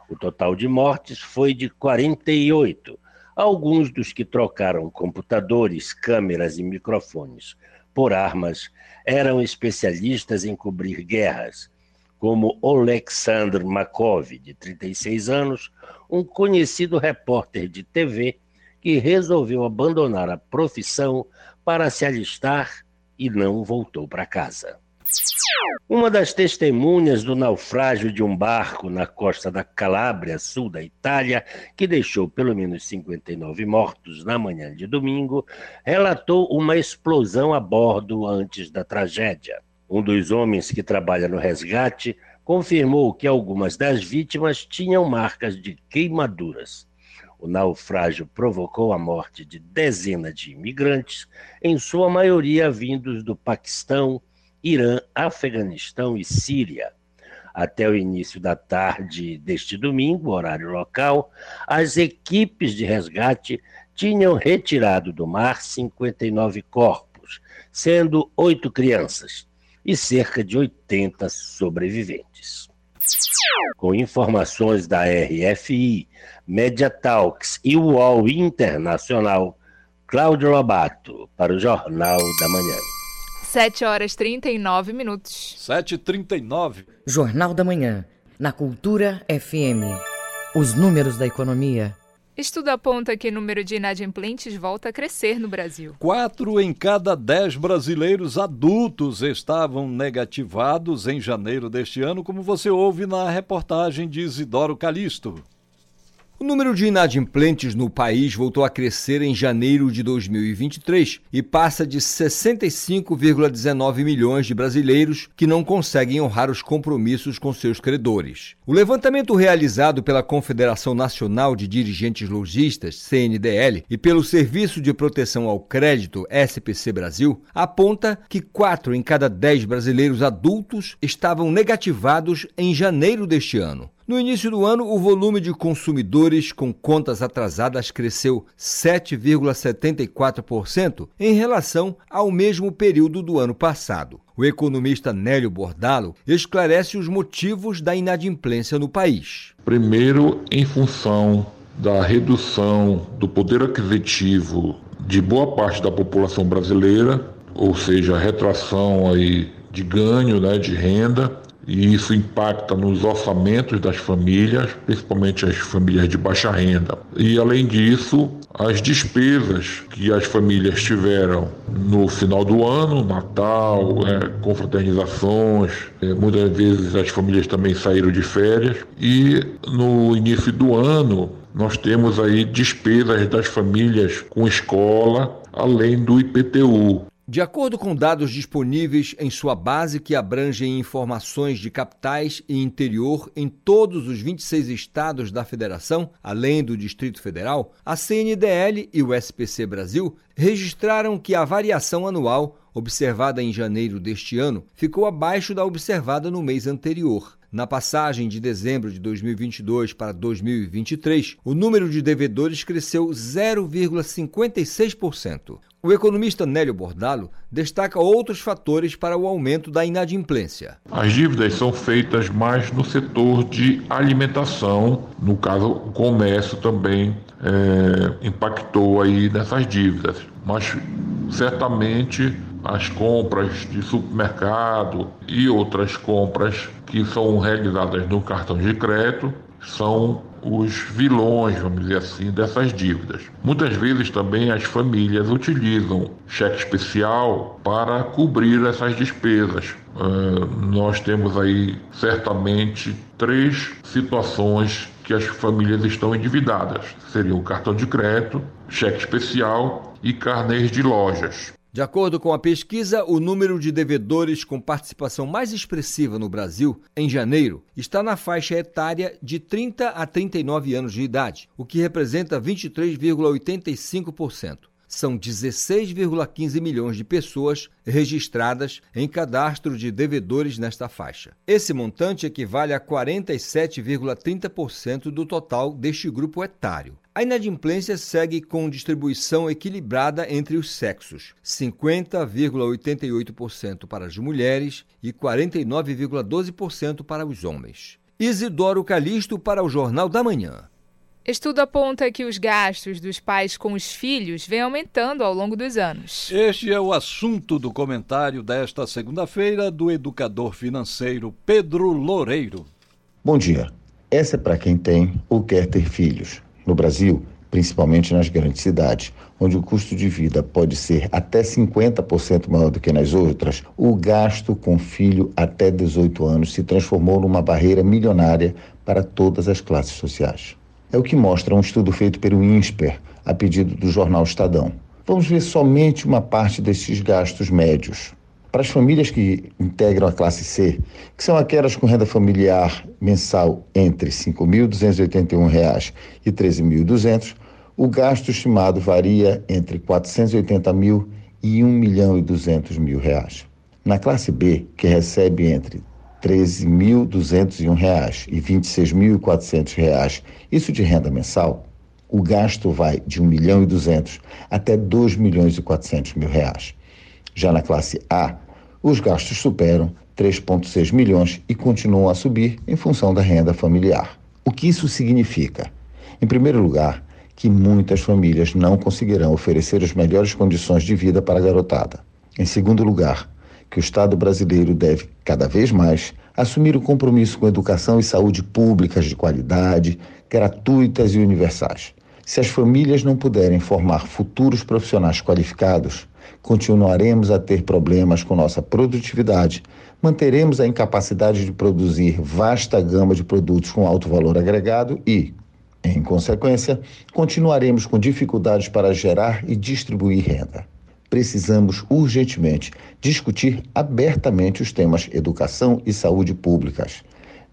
O total de mortes foi de 48. Alguns dos que trocaram computadores, câmeras e microfones por armas eram especialistas em cobrir guerras, como Oleksandr Makov, de 36 anos, um conhecido repórter de TV que resolveu abandonar a profissão para se alistar e não voltou para casa. Uma das testemunhas do naufrágio de um barco na costa da Calábria, sul da Itália, que deixou pelo menos 59 mortos na manhã de domingo, relatou uma explosão a bordo antes da tragédia. Um dos homens que trabalha no resgate confirmou que algumas das vítimas tinham marcas de queimaduras. O naufrágio provocou a morte de dezenas de imigrantes, em sua maioria vindos do Paquistão, Irã, Afeganistão e Síria. Até o início da tarde deste domingo, horário local, as equipes de resgate tinham retirado do mar 59 corpos, sendo oito crianças e cerca de 80 sobreviventes. Com informações da RFI, Mediatalks e UOL Internacional, Cláudio Lobato, para o Jornal da Manhã. 7 horas 39 minutos. 7 e 39 Jornal da Manhã, na Cultura FM. Os números da economia. Estudo aponta que o número de inadimplentes volta a crescer no Brasil. Quatro em cada dez brasileiros adultos estavam negativados em janeiro deste ano, como você ouve na reportagem de Isidoro Calixto. O número de inadimplentes no país voltou a crescer em janeiro de 2023 e passa de 65,19 milhões de brasileiros que não conseguem honrar os compromissos com seus credores. O levantamento realizado pela Confederação Nacional de Dirigentes Logistas, CNDL, e pelo Serviço de Proteção ao Crédito, SPC Brasil, aponta que 4 em cada 10 brasileiros adultos estavam negativados em janeiro deste ano. No início do ano, o volume de consumidores com contas atrasadas cresceu 7,74% em relação ao mesmo período do ano passado. O economista Nélio Bordalo esclarece os motivos da inadimplência no país. Primeiro, em função da redução do poder aquisitivo de boa parte da população brasileira, ou seja, a retração aí de ganho né, de renda, e isso impacta nos orçamentos das famílias, principalmente as famílias de baixa renda. E além disso, as despesas que as famílias tiveram no final do ano, Natal, é, confraternizações, é, muitas vezes as famílias também saíram de férias e no início do ano nós temos aí despesas das famílias com escola, além do IPTU. De acordo com dados disponíveis em sua base que abrangem informações de capitais e interior em todos os 26 estados da federação, além do Distrito Federal, a CNDL e o SPC Brasil registraram que a variação anual observada em janeiro deste ano ficou abaixo da observada no mês anterior. Na passagem de dezembro de 2022 para 2023, o número de devedores cresceu 0,56%. O economista Nélio Bordalo destaca outros fatores para o aumento da inadimplência. As dívidas são feitas mais no setor de alimentação, no caso, o comércio também é, impactou aí nessas dívidas, mas certamente as compras de supermercado e outras compras que são realizadas no cartão de crédito são os vilões, vamos dizer assim, dessas dívidas. Muitas vezes também as famílias utilizam cheque especial para cobrir essas despesas. Uh, nós temos aí certamente três situações que as famílias estão endividadas. Seriam cartão de crédito, cheque especial e carnês de lojas. De acordo com a pesquisa, o número de devedores com participação mais expressiva no Brasil, em janeiro, está na faixa etária de 30 a 39 anos de idade, o que representa 23,85%. São 16,15 milhões de pessoas registradas em cadastro de devedores nesta faixa. Esse montante equivale a 47,30% do total deste grupo etário. A inadimplência segue com distribuição equilibrada entre os sexos: 50,88% para as mulheres e 49,12% para os homens. Isidoro Calixto para o Jornal da Manhã. Estudo aponta que os gastos dos pais com os filhos vêm aumentando ao longo dos anos. Este é o assunto do comentário desta segunda-feira do educador financeiro Pedro Loureiro. Bom dia. Essa é para quem tem ou quer ter filhos. No Brasil, principalmente nas grandes cidades, onde o custo de vida pode ser até 50% maior do que nas outras, o gasto com filho até 18 anos se transformou numa barreira milionária para todas as classes sociais. É o que mostra um estudo feito pelo INSPER, a pedido do jornal Estadão. Vamos ver somente uma parte desses gastos médios. Para as famílias que integram a classe C, que são aquelas com renda familiar mensal entre R$ 5.281 e R$ 13.200, o gasto estimado varia entre 480 mil e 1 milhão e 200 mil reais. Na classe B, que recebe entre R$ 13.201 e R$ 26.400, isso de renda mensal, o gasto vai de 1 milhão e 200 até 2 milhões e 400 mil reais. Já na classe A, os gastos superam 3,6 milhões e continuam a subir em função da renda familiar. O que isso significa? Em primeiro lugar, que muitas famílias não conseguirão oferecer as melhores condições de vida para a garotada. Em segundo lugar, que o Estado brasileiro deve, cada vez mais, assumir o compromisso com educação e saúde públicas de qualidade, gratuitas e universais. Se as famílias não puderem formar futuros profissionais qualificados, continuaremos a ter problemas com nossa produtividade, manteremos a incapacidade de produzir vasta gama de produtos com alto valor agregado e, em consequência, continuaremos com dificuldades para gerar e distribuir renda. Precisamos urgentemente discutir abertamente os temas educação e saúde públicas.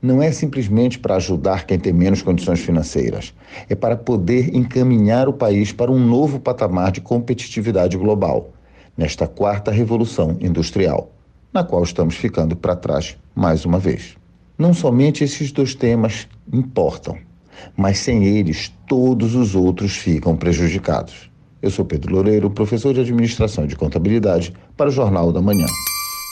Não é simplesmente para ajudar quem tem menos condições financeiras, é para poder encaminhar o país para um novo patamar de competitividade global, nesta quarta revolução industrial, na qual estamos ficando para trás mais uma vez. Não somente esses dois temas importam, mas sem eles todos os outros ficam prejudicados. Eu sou Pedro Loureiro, professor de Administração e de Contabilidade, para o Jornal da Manhã.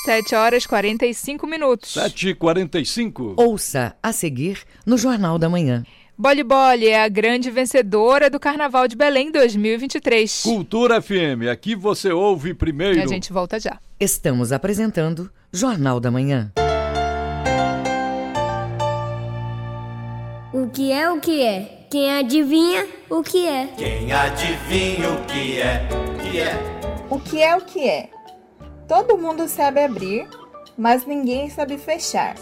7 horas 45 minutos. 7h45. Ouça a seguir no Jornal da Manhã. Boli Boli é a grande vencedora do Carnaval de Belém 2023. Cultura FM, aqui você ouve primeiro. E a gente volta já. Estamos apresentando Jornal da Manhã. O que é o que é? Quem adivinha o que é? Quem adivinha o que é? Que é? O que é o que é? Todo mundo sabe abrir, mas ninguém sabe fechar.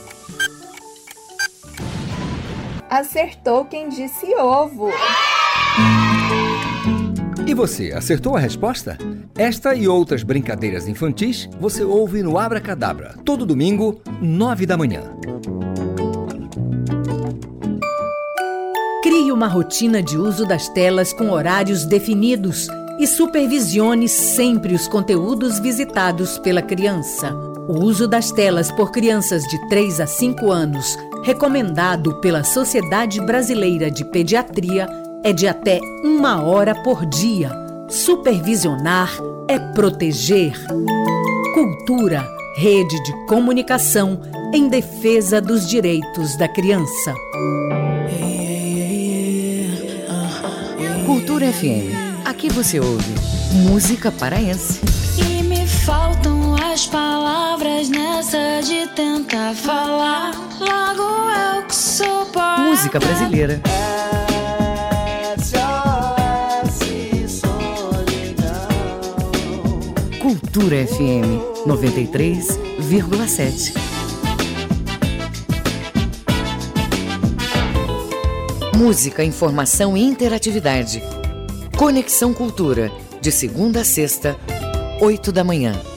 Acertou quem disse ovo. E você, acertou a resposta? Esta e outras brincadeiras infantis você ouve no Abra Cadabra, todo domingo, nove da manhã. Crie uma rotina de uso das telas com horários definidos e supervisione sempre os conteúdos visitados pela criança. O uso das telas por crianças de 3 a 5 anos, recomendado pela Sociedade Brasileira de Pediatria, é de até uma hora por dia. Supervisionar é proteger. Cultura, rede de comunicação em defesa dos direitos da criança. Cultura FM. Aqui você ouve música paraense. E me faltam as palavras nessa de tentar falar. Logo eu que sou poeta. Música brasileira. Cultura FM 93,7. Música, informação e interatividade. Conexão Cultura, de segunda a sexta, 8 da manhã.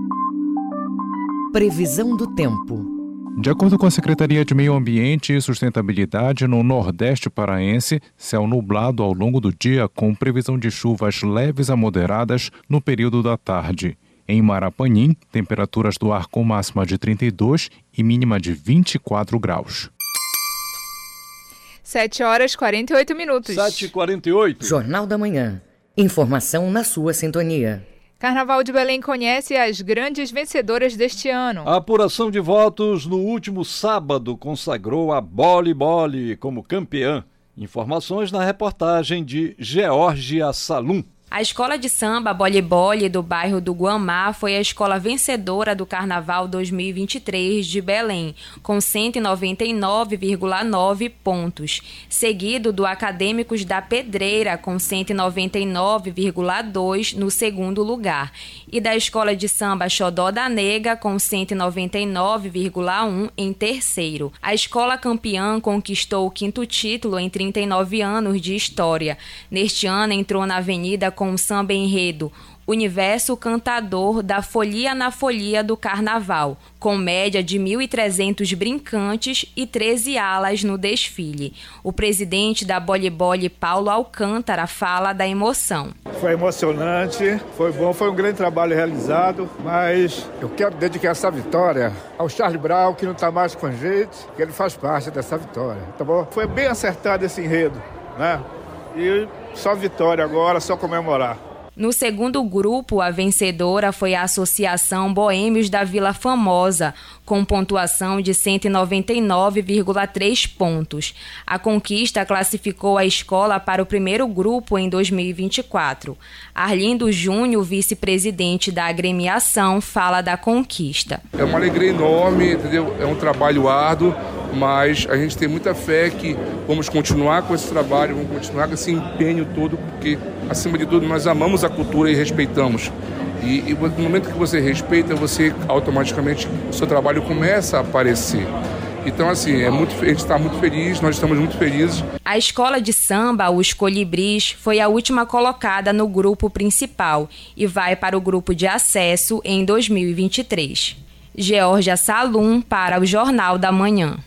Previsão do tempo. De acordo com a Secretaria de Meio Ambiente e Sustentabilidade, no Nordeste Paraense, céu nublado ao longo do dia, com previsão de chuvas leves a moderadas no período da tarde. Em Marapanim, temperaturas do ar com máxima de 32 e mínima de 24 graus. 7 horas 48 minutos. 7h48. Jornal da Manhã. Informação na sua sintonia. Carnaval de Belém conhece as grandes vencedoras deste ano. A apuração de votos no último sábado consagrou a Boli Boli como campeã. Informações na reportagem de Georgia Salum. A escola de samba Bole Bole do bairro do Guamá foi a escola vencedora do Carnaval 2023 de Belém, com 199,9 pontos, seguido do Acadêmicos da Pedreira com 199,2 no segundo lugar, e da escola de samba Xodó da Nega com 199,1 em terceiro. A escola campeã conquistou o quinto título em 39 anos de história. Neste ano entrou na Avenida com o samba enredo Universo Cantador da Folia na Folia do Carnaval, com média de 1.300 brincantes e 13 alas no desfile. O presidente da Bole Bole, Paulo Alcântara, fala da emoção. Foi emocionante, foi bom, foi um grande trabalho realizado, mas eu quero dedicar essa vitória ao Charlie Brown, que não está mais com a gente, que ele faz parte dessa vitória, tá bom? Foi bem acertado esse enredo, né? E só vitória agora, só comemorar. No segundo grupo, a vencedora foi a Associação Boêmios da Vila Famosa, com pontuação de 199,3 pontos. A conquista classificou a escola para o primeiro grupo em 2024. Arlindo Júnior, vice-presidente da agremiação, fala da conquista. É uma alegria enorme, entendeu? É um trabalho árduo, mas a gente tem muita fé que vamos continuar com esse trabalho, vamos continuar com esse empenho todo, porque, acima de tudo, nós amamos a cultura e respeitamos. E, e no momento que você respeita, você automaticamente, o seu trabalho começa a aparecer. Então, assim, é muito, a gente está muito feliz, nós estamos muito felizes. A escola de samba, os Colibris, foi a última colocada no grupo principal e vai para o grupo de acesso em 2023. Georgia Salum para o Jornal da Manhã.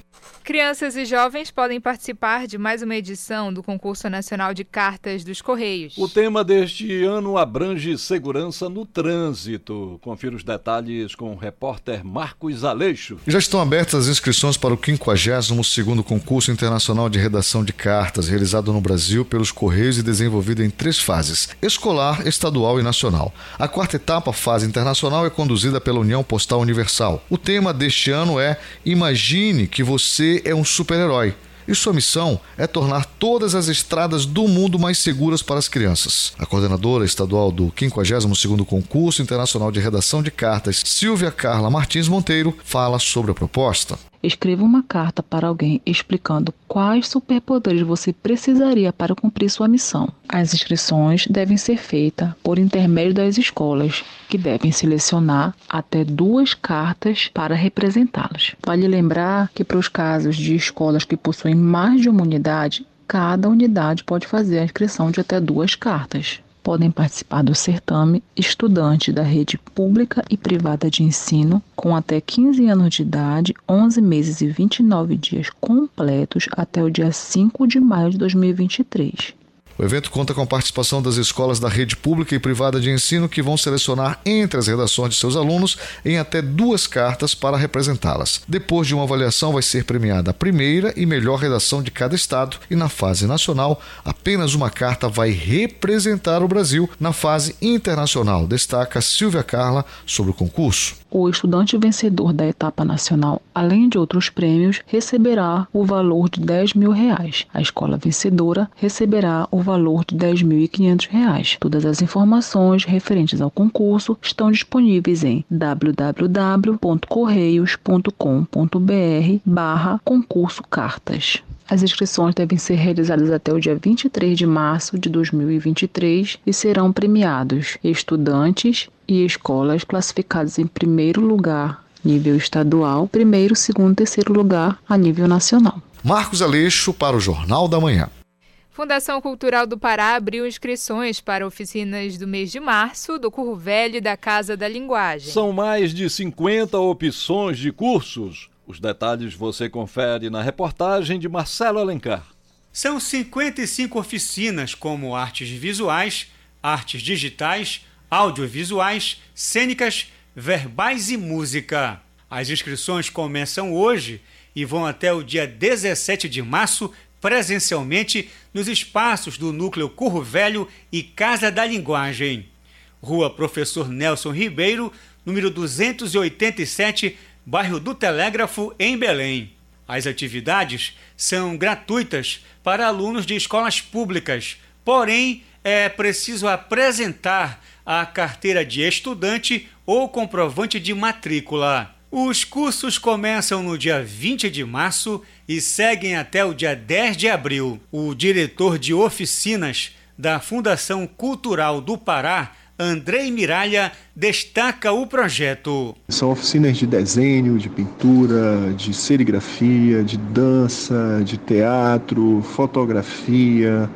Crianças e jovens podem participar de mais uma edição do Concurso Nacional de Cartas dos Correios. O tema deste ano abrange segurança no trânsito. Confira os detalhes com o repórter Marcos Aleixo. Já estão abertas as inscrições para o 52º Concurso Internacional de Redação de Cartas, realizado no Brasil pelos Correios e desenvolvido em três fases: escolar, estadual e nacional. A quarta etapa, fase internacional, é conduzida pela União Postal Universal. O tema deste ano é Imagine que você é um super-herói. E sua missão é tornar todas as estradas do mundo mais seguras para as crianças. A coordenadora estadual do 52º Concurso Internacional de Redação de Cartas, Silvia Carla Martins Monteiro, fala sobre a proposta. Escreva uma carta para alguém explicando quais superpoderes você precisaria para cumprir sua missão. As inscrições devem ser feitas por intermédio das escolas, que devem selecionar até duas cartas para representá-las. Vale lembrar que, para os casos de escolas que possuem mais de uma unidade, cada unidade pode fazer a inscrição de até duas cartas podem participar do certame estudantes da rede pública e privada de ensino com até 15 anos de idade, 11 meses e 29 dias completos até o dia 5 de maio de 2023. O evento conta com a participação das escolas da rede pública e privada de ensino que vão selecionar entre as redações de seus alunos em até duas cartas para representá-las. Depois de uma avaliação, vai ser premiada a primeira e melhor redação de cada estado e na fase nacional, apenas uma carta vai representar o Brasil na fase internacional, destaca Silvia Carla sobre o concurso. O estudante vencedor da etapa nacional, além de outros prêmios, receberá o valor de 10 mil reais. A escola vencedora receberá o valor de 10.500 reais. Todas as informações referentes ao concurso estão disponíveis em www.correios.com.br barra concurso cartas. As inscrições devem ser realizadas até o dia 23 de março de 2023 e serão premiados estudantes e escolas classificados em primeiro lugar nível estadual, primeiro, segundo, terceiro lugar a nível nacional. Marcos Aleixo para o Jornal da Manhã. Fundação Cultural do Pará abriu inscrições para oficinas do mês de março do Curro Velho e da Casa da Linguagem. São mais de 50 opções de cursos. Os detalhes você confere na reportagem de Marcelo Alencar. São 55 oficinas como artes visuais, artes digitais, audiovisuais, cênicas, verbais e música. As inscrições começam hoje e vão até o dia 17 de março presencialmente nos espaços do Núcleo Curro Velho e Casa da Linguagem. Rua Professor Nelson Ribeiro, número 287, bairro do Telégrafo, em Belém. As atividades são gratuitas para alunos de escolas públicas, porém é preciso apresentar a carteira de estudante ou comprovante de matrícula. Os cursos começam no dia 20 de março e seguem até o dia 10 de abril. O diretor de oficinas da Fundação Cultural do Pará, Andrei Miralha, destaca o projeto. São oficinas de desenho, de pintura, de serigrafia, de dança, de teatro, fotografia,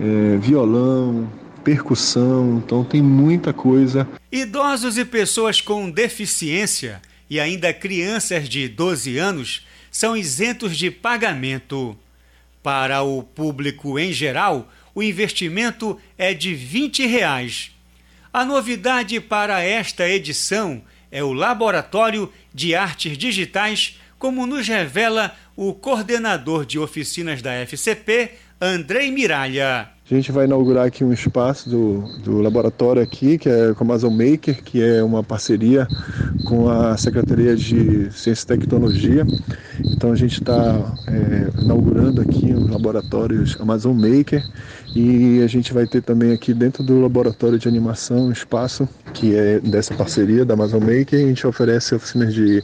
é, violão, percussão, então tem muita coisa. Idosos e pessoas com deficiência e ainda crianças de 12 anos são isentos de pagamento. Para o público em geral, o investimento é de 20 reais. A novidade para esta edição é o Laboratório de Artes Digitais, como nos revela o coordenador de oficinas da FCP, Andrei Miralha. A gente vai inaugurar aqui um espaço do, do laboratório aqui, que é com a Amazon Maker, que é uma parceria com a Secretaria de Ciência e Tecnologia. Então a gente está é, inaugurando aqui os laboratórios Amazon Maker e a gente vai ter também aqui dentro do laboratório de animação um espaço que é dessa parceria da Amazon Maker. A gente oferece oficinas de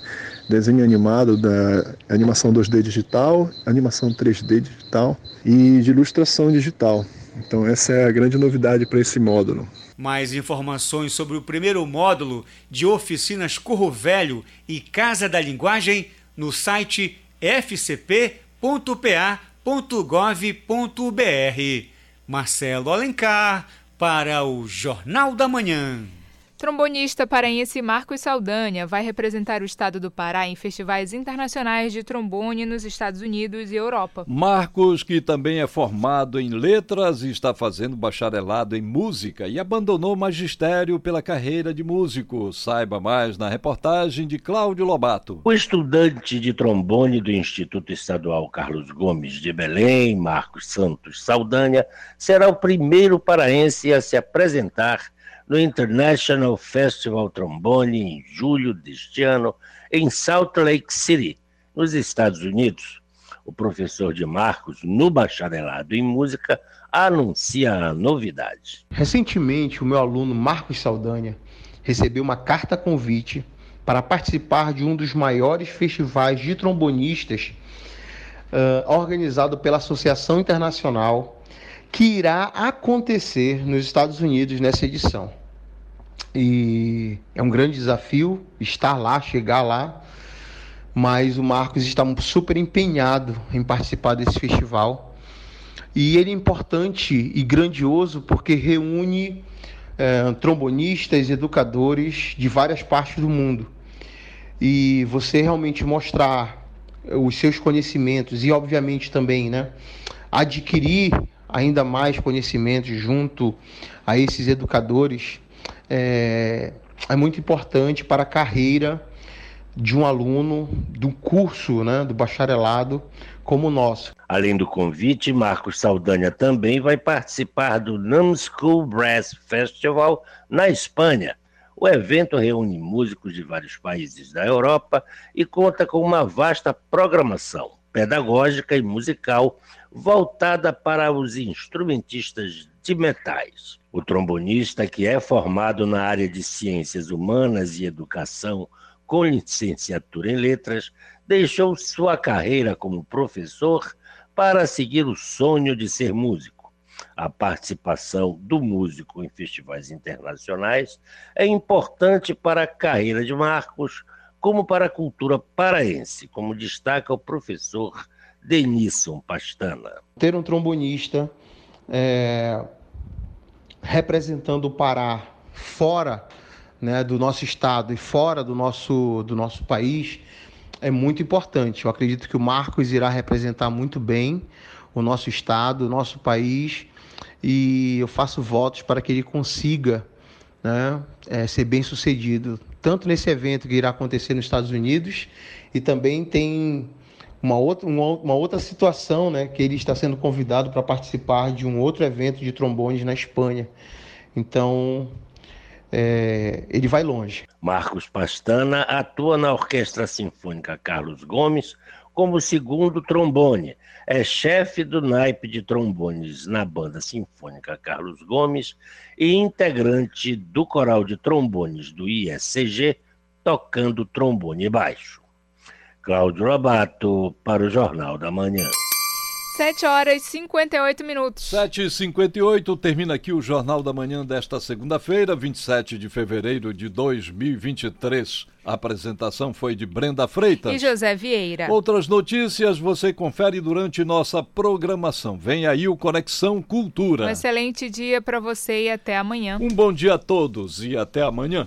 desenho animado, da animação 2D digital, animação 3D digital e de ilustração digital. Então essa é a grande novidade para esse módulo. Mais informações sobre o primeiro módulo de oficinas Corro Velho e Casa da Linguagem no site fcp.pa.gov.br. Marcelo Alencar para o Jornal da Manhã. Trombonista paraense Marcos Saldanha vai representar o estado do Pará em festivais internacionais de trombone nos Estados Unidos e Europa. Marcos, que também é formado em letras e está fazendo bacharelado em música e abandonou o magistério pela carreira de músico. Saiba mais na reportagem de Cláudio Lobato. O estudante de trombone do Instituto Estadual Carlos Gomes de Belém, Marcos Santos Saldanha, será o primeiro paraense a se apresentar no International Festival Trombone em julho deste ano, em Salt Lake City, nos Estados Unidos. O professor de Marcos, no bacharelado em música, anuncia a novidade. Recentemente, o meu aluno Marcos Saldanha recebeu uma carta convite para participar de um dos maiores festivais de trombonistas uh, organizado pela Associação Internacional que irá acontecer nos Estados Unidos nessa edição. E é um grande desafio estar lá, chegar lá, mas o Marcos está super empenhado em participar desse festival. E ele é importante e grandioso porque reúne é, trombonistas, educadores de várias partes do mundo. E você realmente mostrar os seus conhecimentos e, obviamente, também né, adquirir ainda mais conhecimento junto a esses educadores é, é muito importante para a carreira de um aluno do curso, né, do bacharelado como o nosso. Além do convite, Marcos Saldanha também vai participar do NAM School Brass Festival na Espanha. O evento reúne músicos de vários países da Europa e conta com uma vasta programação pedagógica e musical voltada para os instrumentistas de metais. O trombonista, que é formado na área de ciências humanas e educação com licenciatura em letras, deixou sua carreira como professor para seguir o sonho de ser músico. A participação do músico em festivais internacionais é importante para a carreira de Marcos, como para a cultura paraense, como destaca o professor Denisson Pastana. Ter um trombonista é, representando o Pará fora né, do nosso estado e fora do nosso, do nosso país é muito importante. Eu acredito que o Marcos irá representar muito bem o nosso estado, o nosso país, e eu faço votos para que ele consiga né, é, ser bem sucedido, tanto nesse evento que irá acontecer nos Estados Unidos, e também tem uma outra, uma, outra situação, né, que ele está sendo convidado para participar de um outro evento de trombones na Espanha. Então, é, ele vai longe. Marcos Pastana atua na Orquestra Sinfônica Carlos Gomes como segundo trombone. É chefe do naipe de trombones na Banda Sinfônica Carlos Gomes e integrante do coral de trombones do ISCG, tocando trombone baixo. Cláudio Robato para o Jornal da Manhã. 7 horas e 58 minutos. 7 e 58 termina aqui o Jornal da Manhã desta segunda-feira, 27 de fevereiro de 2023. A apresentação foi de Brenda Freitas e José Vieira. Outras notícias você confere durante nossa programação. Vem aí o Conexão Cultura. Um excelente dia para você e até amanhã. Um bom dia a todos e até amanhã.